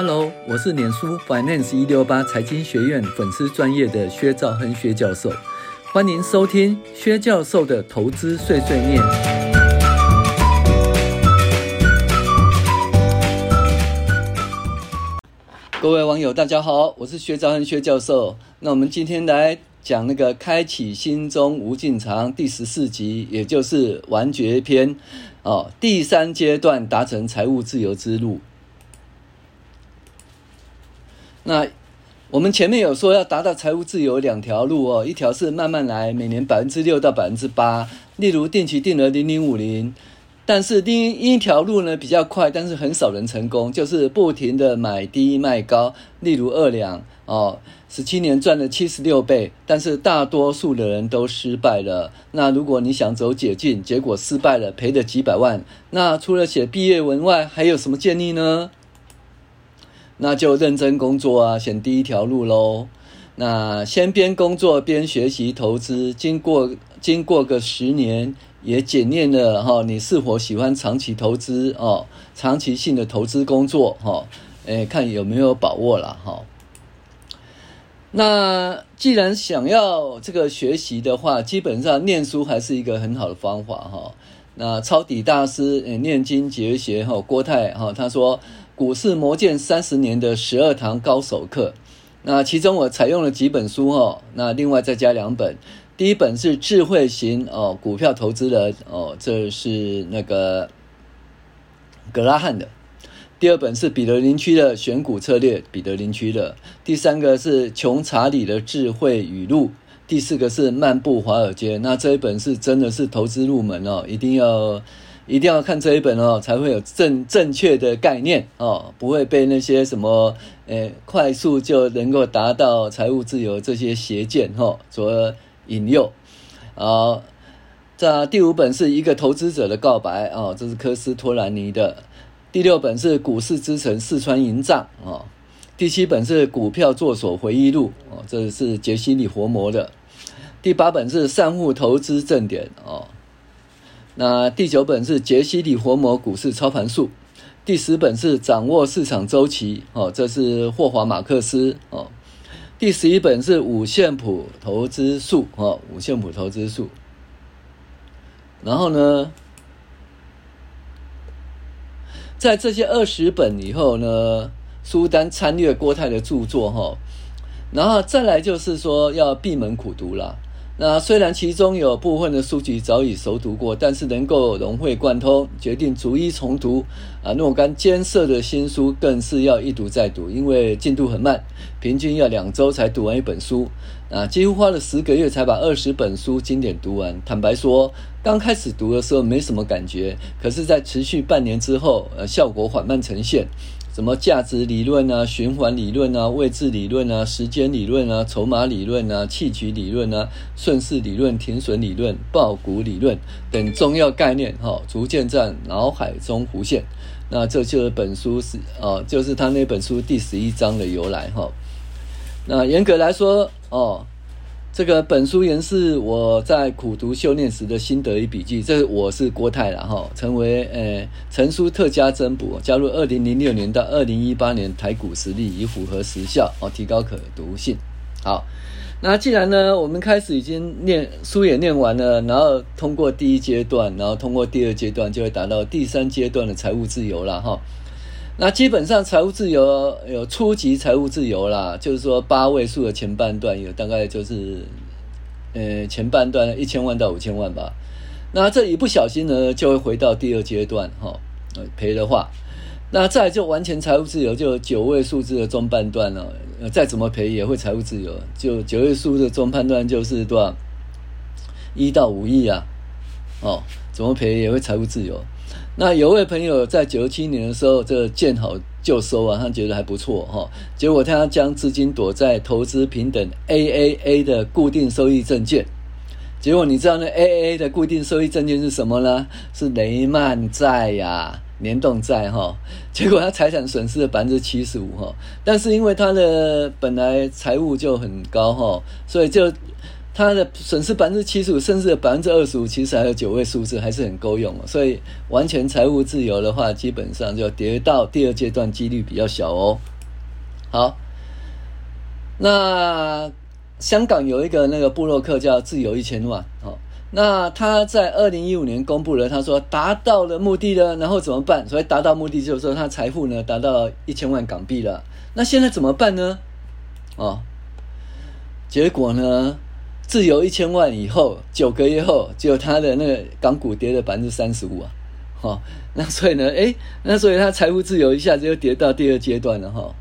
Hello，我是脸书 Finance 一六八财经学院粉丝专业的薛兆亨薛教授，欢迎收听薛教授的投资碎碎念。各位网友，大家好，我是薛兆亨薛教授。那我们今天来讲那个开启心中无尽藏第十四集，也就是完结篇哦，第三阶段达成财务自由之路。那我们前面有说要达到财务自由两条路哦，一条是慢慢来，每年百分之六到百分之八，例如定期定额零零五零。但是另一条路呢比较快，但是很少人成功，就是不停的买低卖高，例如二两哦，十七年赚了七十六倍，但是大多数的人都失败了。那如果你想走捷径，结果失败了，赔了几百万，那除了写毕业文外，还有什么建议呢？那就认真工作啊，选第一条路喽。那先边工作边学习投资，经过经过个十年，也检验了哈，你是否喜欢长期投资哦，长期性的投资工作哈，诶，看有没有把握了哈。那既然想要这个学习的话，基本上念书还是一个很好的方法哈。那抄底大师诶，念经绝学哈，郭泰哈他说。股市魔剑三十年的十二堂高手课，那其中我采用了几本书哦，那另外再加两本，第一本是智慧型哦股票投资人哦，这是那个格拉汉的，第二本是彼得林区的选股策略，彼得林区的，第三个是穷查理的智慧语录，第四个是漫步华尔街，那这一本是真的是投资入门哦，一定要。一定要看这一本哦，才会有正正确的概念哦，不会被那些什么诶快速就能够达到财务自由这些邪见哈所引诱。好，这第五本是一个投资者的告白哦，这是科斯托兰尼的。第六本是股市之城四川银藏哦。第七本是股票作手回忆录哦，这是杰西·里活摩的。第八本是散户投资正点哦。那第九本是杰西·里活摩股市操盘术，第十本是掌握市场周期，哦，这是霍华·马克思，哦，第十一本是五线谱投资术，哦，五线谱投资术。然后呢，在这些二十本以后呢，书单参阅郭泰的著作，哈，然后再来就是说要闭门苦读了。那虽然其中有部分的书籍早已熟读过，但是能够融会贯通，决定逐一重读啊，若干艰涩的新书更是要一读再读，因为进度很慢，平均要两周才读完一本书啊，几乎花了十个月才把二十本书经典读完。坦白说，刚开始读的时候没什么感觉，可是，在持续半年之后，呃，效果缓慢呈现。什么价值理论啊、循环理论啊、位置理论啊、时间理论啊、筹码理论啊、弃局理论啊、顺势理论、停损理论、爆股理论等重要概念，哈，逐渐在脑海中浮现。那这就是本书是哦，就是他那本书第十一章的由来，哈。那严格来说，哦。这个本书原是我在苦读修炼时的心得与笔记。这我是郭泰然后，成为呃成书特加增补，加入二零零六年到二零一八年台股实力，以符合时效哦，提高可读性。好，那既然呢，我们开始已经念书也念完了，然后通过第一阶段，然后通过第二阶段，就会达到第三阶段的财务自由了哈。那基本上财务自由有初级财务自由啦，就是说八位数的前半段有大概就是，呃前半段一千万到五千万吧。那这一不小心呢，就会回到第二阶段哈，赔的话，那再就完全财务自由，就九位数字的中半段了，再怎么赔也会财务自由。就九位数的中半段就是多少？一到五亿啊，哦，怎么赔也会财务自由。那有位朋友在九七年的时候，这个见好就收啊，他觉得还不错哈。结果他将资金躲在投资平等 AAA 的固定收益证券。结果你知道那 AAA 的固定收益证券是什么呢？是雷曼债呀，联动债哈。结果他财产损失了百分之七十五哈。但是因为他的本来财务就很高哈，所以就。它的损失百分之七十五，甚至百分之二十五，其实还有九位数字，还是很够用。所以完全财务自由的话，基本上就跌到第二阶段几率比较小哦。好，那香港有一个那个布洛克叫自由一千万，哦，那他在二零一五年公布了，他说达到了目的了，然后怎么办？所以达到目的就是说他财富呢达到一千万港币了。那现在怎么办呢？哦，结果呢？自由一千万以后，九个月后，就他的那个港股跌了百分之三十五啊，哈，那所以呢，诶，那所以他财富自由一下子又跌到第二阶段了哈。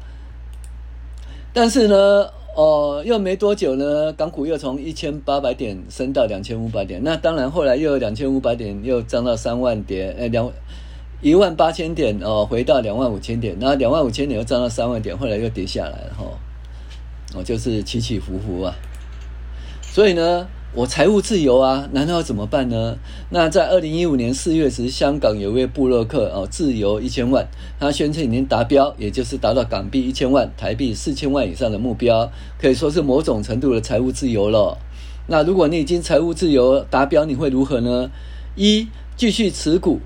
但是呢，哦，又没多久呢，港股又从一千八百点升到两千五百点，那当然后来又两千五百点又涨到三万点，诶，两一万八千点哦，回到两万五千点，那两万五千点又涨到三万点，后来又跌下来了哈，哦，就是起起伏伏啊。所以呢，我财务自由啊，难道要怎么办呢？那在二零一五年四月时，香港有位布洛克哦，自由一千万，他宣称已经达标，也就是达到港币一千万、台币四千万以上的目标，可以说是某种程度的财务自由了。那如果你已经财务自由达标，你会如何呢？一、继续持股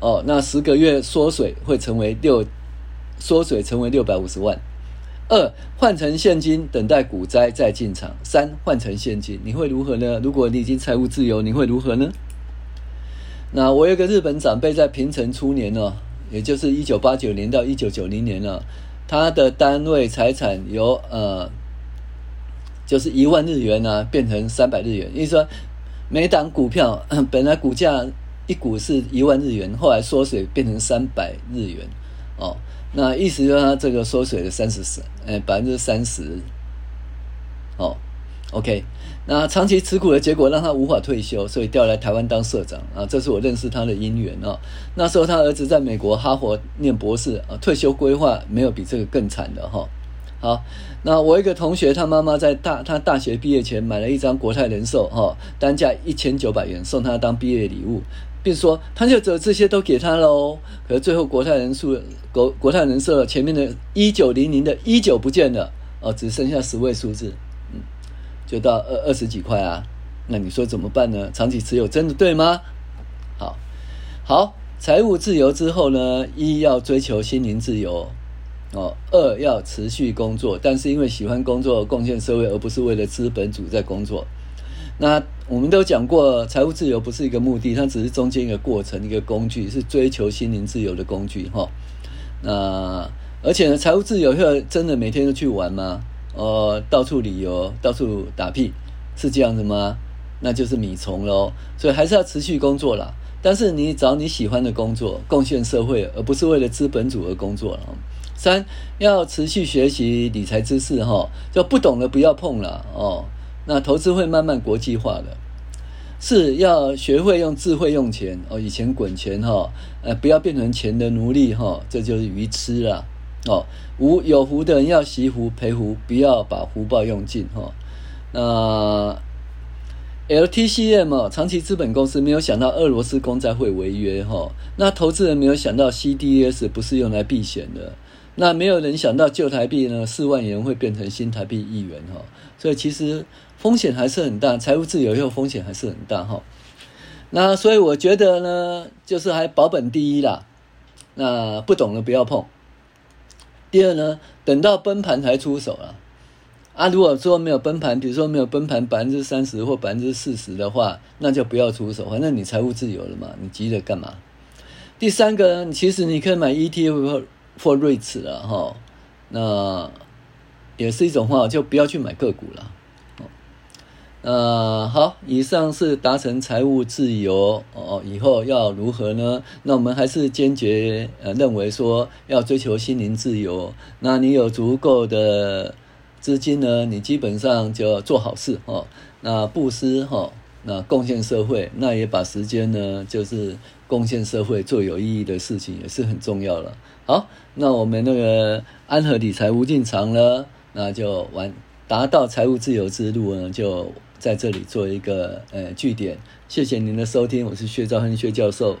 哦，那十个月缩水会成为六，缩水成为六百五十万。二换成现金，等待股灾再进场。三换成现金，你会如何呢？如果你已经财务自由，你会如何呢？那我有个日本长辈在平成初年呢，也就是一九八九年到一九九零年呢，他的单位财产由呃，就是一万日元呢，变成三百日元。意思说，每档股票 本来股价一股是一万日元，后来缩水变成三百日元，哦。那意思就是他这个缩水了三十，呃，百分之三十，哦，OK，那长期持股的结果让他无法退休，所以调来台湾当社长啊，这是我认识他的因缘哦。那时候他儿子在美国哈佛念博士啊，退休规划没有比这个更惨的哈。好，那我一个同学，他妈妈在大他大学毕业前买了一张国泰人寿哈，单价一千九百元，送他当毕业礼物。并说，他就只有这些都给他了。可是最后国泰人寿国国泰人寿前面的一九零零的一九不见了哦，只剩下十位数字，嗯，就到二二十几块啊。那你说怎么办呢？长期持有真的对吗？好，好，财务自由之后呢，一要追求心灵自由哦，二要持续工作，但是因为喜欢工作，贡献社会，而不是为了资本主在工作。那我们都讲过，财务自由不是一个目的，它只是中间一个过程，一个工具，是追求心灵自由的工具哈。那而且呢，财务自由要真的每天都去玩吗？呃，到处旅游，到处打屁，是这样子吗？那就是米虫喽。所以还是要持续工作啦。但是你找你喜欢的工作，贡献社会，而不是为了资本主而工作了。三要持续学习理财知识哈，就不懂的不要碰了哦。那投资会慢慢国际化的，是要学会用智慧用钱哦。以前滚钱哈，呃，不要变成钱的奴隶哈，这就是愚痴了哦。无有福的人要惜福培福，不要把福报用尽哈。那 LTCM 长期资本公司没有想到俄罗斯公债会违约哈，那投资人没有想到 CDS 不是用来避险的。那没有人想到旧台币呢，四万元会变成新台币一元哈，所以其实风险还是很大，财务自由以后风险还是很大哈。那所以我觉得呢，就是还保本第一啦。那不懂的不要碰。第二呢，等到崩盘才出手了。啊，如果说没有崩盘，比如说没有崩盘百分之三十或百分之四十的话，那就不要出手，反正你财务自由了嘛，你急着干嘛？第三个，其实你可以买 ETF。for REITs 了哈，那也是一种话，就不要去买个股了。呃，好，以上是达成财务自由哦，以后要如何呢？那我们还是坚决呃认为说要追求心灵自由。那你有足够的资金呢，你基本上就要做好事哦。那布施哈，那贡献社会，那也把时间呢，就是贡献社会做有意义的事情，也是很重要了。好，那我们那个安和理财无尽长呢，那就完达到财务自由之路呢，就在这里做一个呃句点。谢谢您的收听，我是薛兆亨薛教授。